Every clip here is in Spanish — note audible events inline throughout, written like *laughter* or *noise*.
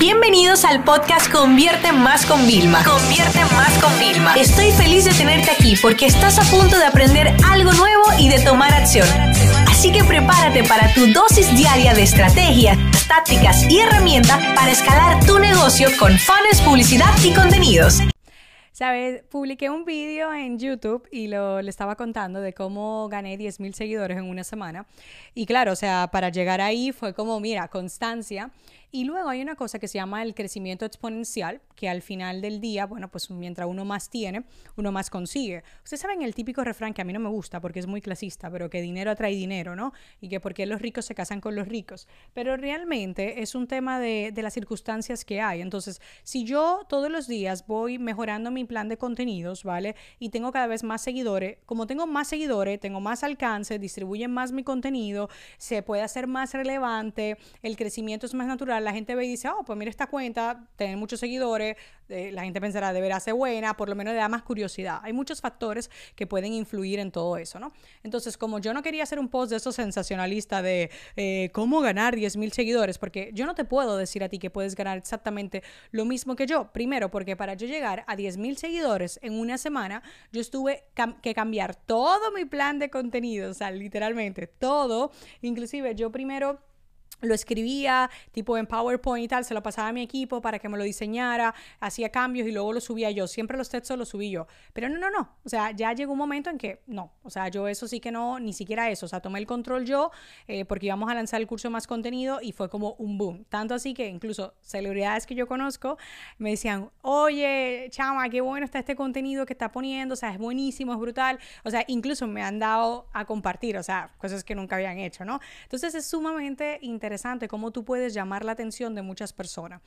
Bienvenidos al podcast Convierte Más con Vilma. Convierte Más con Vilma. Estoy feliz de tenerte aquí porque estás a punto de aprender algo nuevo y de tomar acción. Así que prepárate para tu dosis diaria de estrategias, tácticas y herramientas para escalar tu negocio con fans, publicidad y contenidos. Sabes, publiqué un vídeo en YouTube y lo, estaba contando de cómo gané 10 mil seguidores en una semana. Y claro, o sea, para llegar ahí fue como, mira, constancia. Y luego hay una cosa que se llama el crecimiento exponencial, que al final del día, bueno, pues mientras uno más tiene, uno más consigue. Ustedes saben el típico refrán que a mí no me gusta porque es muy clasista, pero que dinero atrae dinero, ¿no? Y que porque los ricos se casan con los ricos. Pero realmente es un tema de, de las circunstancias que hay. Entonces, si yo todos los días voy mejorando mi plan de contenidos, ¿vale? Y tengo cada vez más seguidores, como tengo más seguidores, tengo más alcance, distribuyen más mi contenido, se puede hacer más relevante, el crecimiento es más natural la gente ve y dice, oh, pues mira esta cuenta, tener muchos seguidores, eh, la gente pensará, deberá ser buena, por lo menos le da más curiosidad. Hay muchos factores que pueden influir en todo eso, ¿no? Entonces, como yo no quería hacer un post de esos sensacionalista de eh, cómo ganar 10 mil seguidores, porque yo no te puedo decir a ti que puedes ganar exactamente lo mismo que yo. Primero, porque para yo llegar a 10 mil seguidores en una semana, yo estuve que cambiar todo mi plan de contenido, o sea, literalmente todo. Inclusive yo primero lo escribía tipo en PowerPoint y tal, se lo pasaba a mi equipo para que me lo diseñara, hacía cambios y luego lo subía yo. Siempre los textos los subí yo. Pero no, no, no. O sea, ya llegó un momento en que no. O sea, yo eso sí que no, ni siquiera eso. O sea, tomé el control yo eh, porque íbamos a lanzar el curso más contenido y fue como un boom. Tanto así que incluso celebridades que yo conozco me decían, oye, chama, qué bueno está este contenido que está poniendo. O sea, es buenísimo, es brutal. O sea, incluso me han dado a compartir, o sea, cosas que nunca habían hecho, ¿no? Entonces es sumamente interesante interesante cómo tú puedes llamar la atención de muchas personas.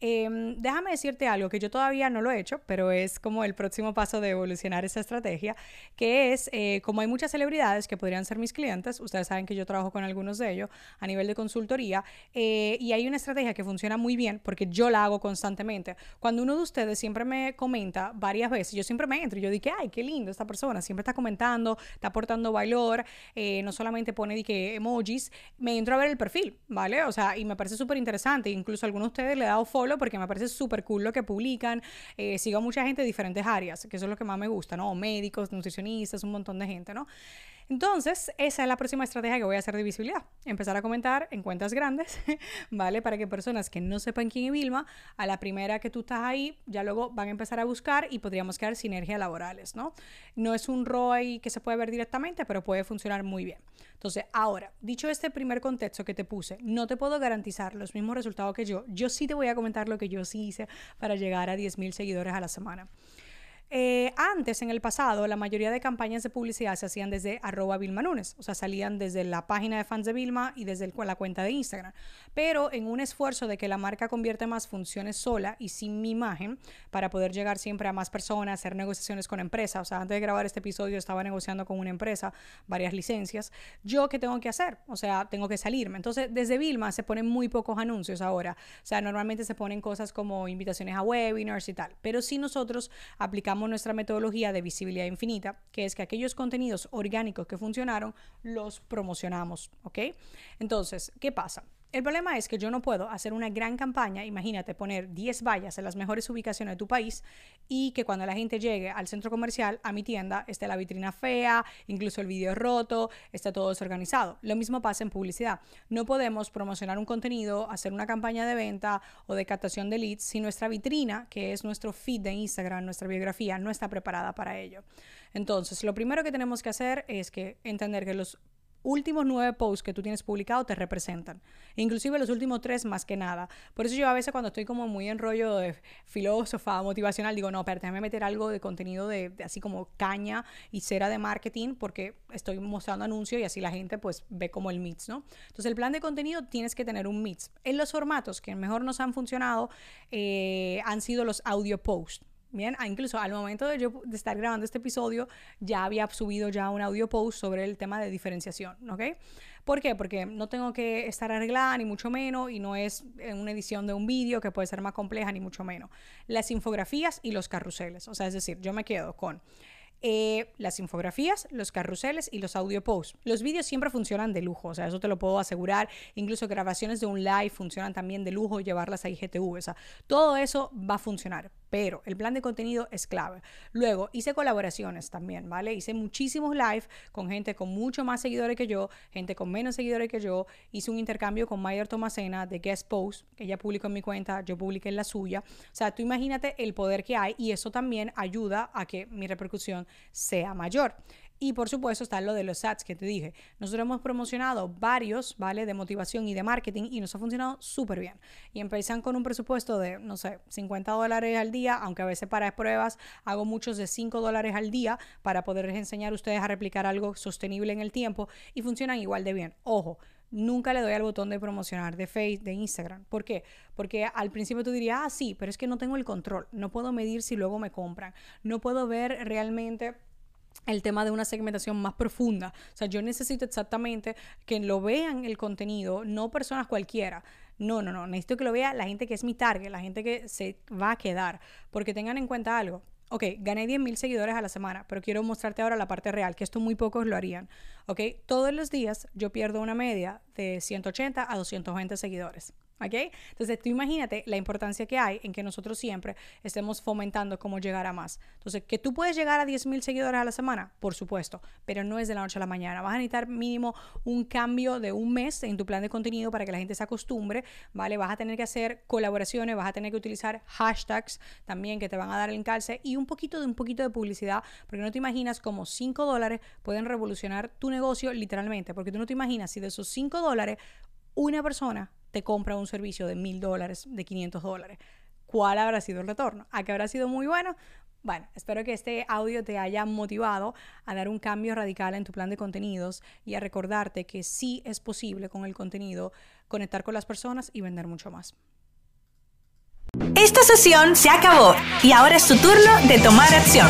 Em, déjame decirte algo que yo todavía no lo he hecho, pero es como el próximo paso de evolucionar esa estrategia, que es eh, como hay muchas celebridades que podrían ser mis clientes, ustedes saben que yo trabajo con algunos de ellos a nivel de consultoría, eh, y hay una estrategia que funciona muy bien porque yo la hago constantemente. Cuando uno de ustedes siempre me comenta varias veces, yo siempre me entro y yo digo, ay, qué lindo esta persona, siempre está comentando, está aportando valor, eh, no solamente pone que emojis, me entro a ver el perfil, ¿vale? O sea, y me parece súper interesante, incluso a algunos de ustedes le he dado follow porque me parece súper cool lo que publican. Eh, sigo a mucha gente de diferentes áreas, que eso es lo que más me gusta, ¿no? Médicos, nutricionistas, un montón de gente, ¿no? Entonces, esa es la próxima estrategia que voy a hacer de visibilidad. Empezar a comentar en cuentas grandes, *laughs* ¿vale? Para que personas que no sepan quién es Vilma, a la primera que tú estás ahí, ya luego van a empezar a buscar y podríamos crear sinergias laborales, ¿no? No es un ROI que se puede ver directamente, pero puede funcionar muy bien. Entonces, ahora, dicho este primer contexto que te puse, no te puedo garantizar los mismos resultados que yo. Yo sí te voy a comentar lo que yo sí hice para llegar a 10.000 seguidores a la semana. Eh, antes, en el pasado, la mayoría de campañas de publicidad se hacían desde arroba Vilma Nunes, o sea, salían desde la página de fans de Vilma y desde la cuenta de Instagram. Pero en un esfuerzo de que la marca convierte más funciones sola y sin mi imagen, para poder llegar siempre a más personas, hacer negociaciones con empresas, o sea, antes de grabar este episodio estaba negociando con una empresa varias licencias, ¿yo qué tengo que hacer? O sea, tengo que salirme. Entonces, desde Vilma se ponen muy pocos anuncios ahora, o sea, normalmente se ponen cosas como invitaciones a webinars y tal, pero si nosotros aplicamos nuestra metodología de visibilidad infinita, que es que aquellos contenidos orgánicos que funcionaron los promocionamos, ¿ok? Entonces, ¿qué pasa? El problema es que yo no puedo hacer una gran campaña, imagínate poner 10 vallas en las mejores ubicaciones de tu país y que cuando la gente llegue al centro comercial, a mi tienda, esté la vitrina fea, incluso el vídeo roto, esté todo desorganizado. Lo mismo pasa en publicidad. No podemos promocionar un contenido, hacer una campaña de venta o de captación de leads si nuestra vitrina, que es nuestro feed de Instagram, nuestra biografía, no está preparada para ello. Entonces, lo primero que tenemos que hacer es que entender que los últimos nueve posts que tú tienes publicado te representan. Inclusive los últimos tres más que nada. Por eso yo a veces cuando estoy como muy en rollo de filósofa motivacional, digo, no, pero déjame meter algo de contenido de, así como caña y cera de marketing porque estoy mostrando anuncios y así la gente pues ve como el mix, ¿no? Entonces el plan de contenido tienes que tener un mix. En los formatos que mejor nos han funcionado eh, han sido los audio posts. Ah, incluso al momento de yo estar grabando este episodio, ya había subido ya un audio post sobre el tema de diferenciación, ¿ok? ¿Por qué? Porque no tengo que estar arreglada, ni mucho menos, y no es una edición de un vídeo que puede ser más compleja, ni mucho menos. Las infografías y los carruseles, o sea, es decir, yo me quedo con eh, las infografías, los carruseles y los audio posts. Los vídeos siempre funcionan de lujo, o sea, eso te lo puedo asegurar. Incluso grabaciones de un live funcionan también de lujo, llevarlas a IGTV, o sea, todo eso va a funcionar pero el plan de contenido es clave. Luego hice colaboraciones también, ¿vale? Hice muchísimos live con gente con mucho más seguidores que yo, gente con menos seguidores que yo. Hice un intercambio con Mayer Tomasena de Guest Post, que ella publicó en mi cuenta, yo publiqué en la suya. O sea, tú imagínate el poder que hay y eso también ayuda a que mi repercusión sea mayor. Y por supuesto está lo de los ads que te dije. Nosotros hemos promocionado varios, ¿vale? De motivación y de marketing y nos ha funcionado súper bien. Y empiezan con un presupuesto de, no sé, 50 dólares al día, aunque a veces para pruebas hago muchos de 5 dólares al día para poderles enseñar a ustedes a replicar algo sostenible en el tiempo y funcionan igual de bien. Ojo, nunca le doy al botón de promocionar de Facebook, de Instagram. ¿Por qué? Porque al principio tú dirías, ah, sí, pero es que no tengo el control. No puedo medir si luego me compran. No puedo ver realmente el tema de una segmentación más profunda. O sea, yo necesito exactamente que lo vean el contenido, no personas cualquiera. No, no, no. Necesito que lo vea la gente que es mi target, la gente que se va a quedar. Porque tengan en cuenta algo. Ok, gané 10 mil seguidores a la semana, pero quiero mostrarte ahora la parte real, que esto muy pocos lo harían. Ok, todos los días yo pierdo una media de 180 a 220 seguidores. ¿Ok? Entonces, tú imagínate la importancia que hay en que nosotros siempre estemos fomentando cómo llegar a más. Entonces, que tú puedes llegar a 10 mil seguidores a la semana, por supuesto, pero no es de la noche a la mañana. Vas a necesitar mínimo un cambio de un mes en tu plan de contenido para que la gente se acostumbre, ¿vale? Vas a tener que hacer colaboraciones, vas a tener que utilizar hashtags también que te van a dar el encalce y un poquito de un poquito de publicidad, porque no te imaginas cómo 5 dólares pueden revolucionar tu negocio literalmente, porque tú no te imaginas si de esos 5 dólares una persona te compra un servicio de mil dólares, de 500 dólares. ¿Cuál habrá sido el retorno? ¿A qué habrá sido muy bueno? Bueno, espero que este audio te haya motivado a dar un cambio radical en tu plan de contenidos y a recordarte que sí es posible con el contenido conectar con las personas y vender mucho más. Esta sesión se acabó y ahora es tu turno de tomar acción.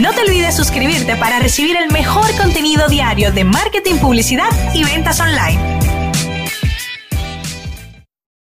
No te olvides suscribirte para recibir el mejor contenido diario de marketing, publicidad y ventas online.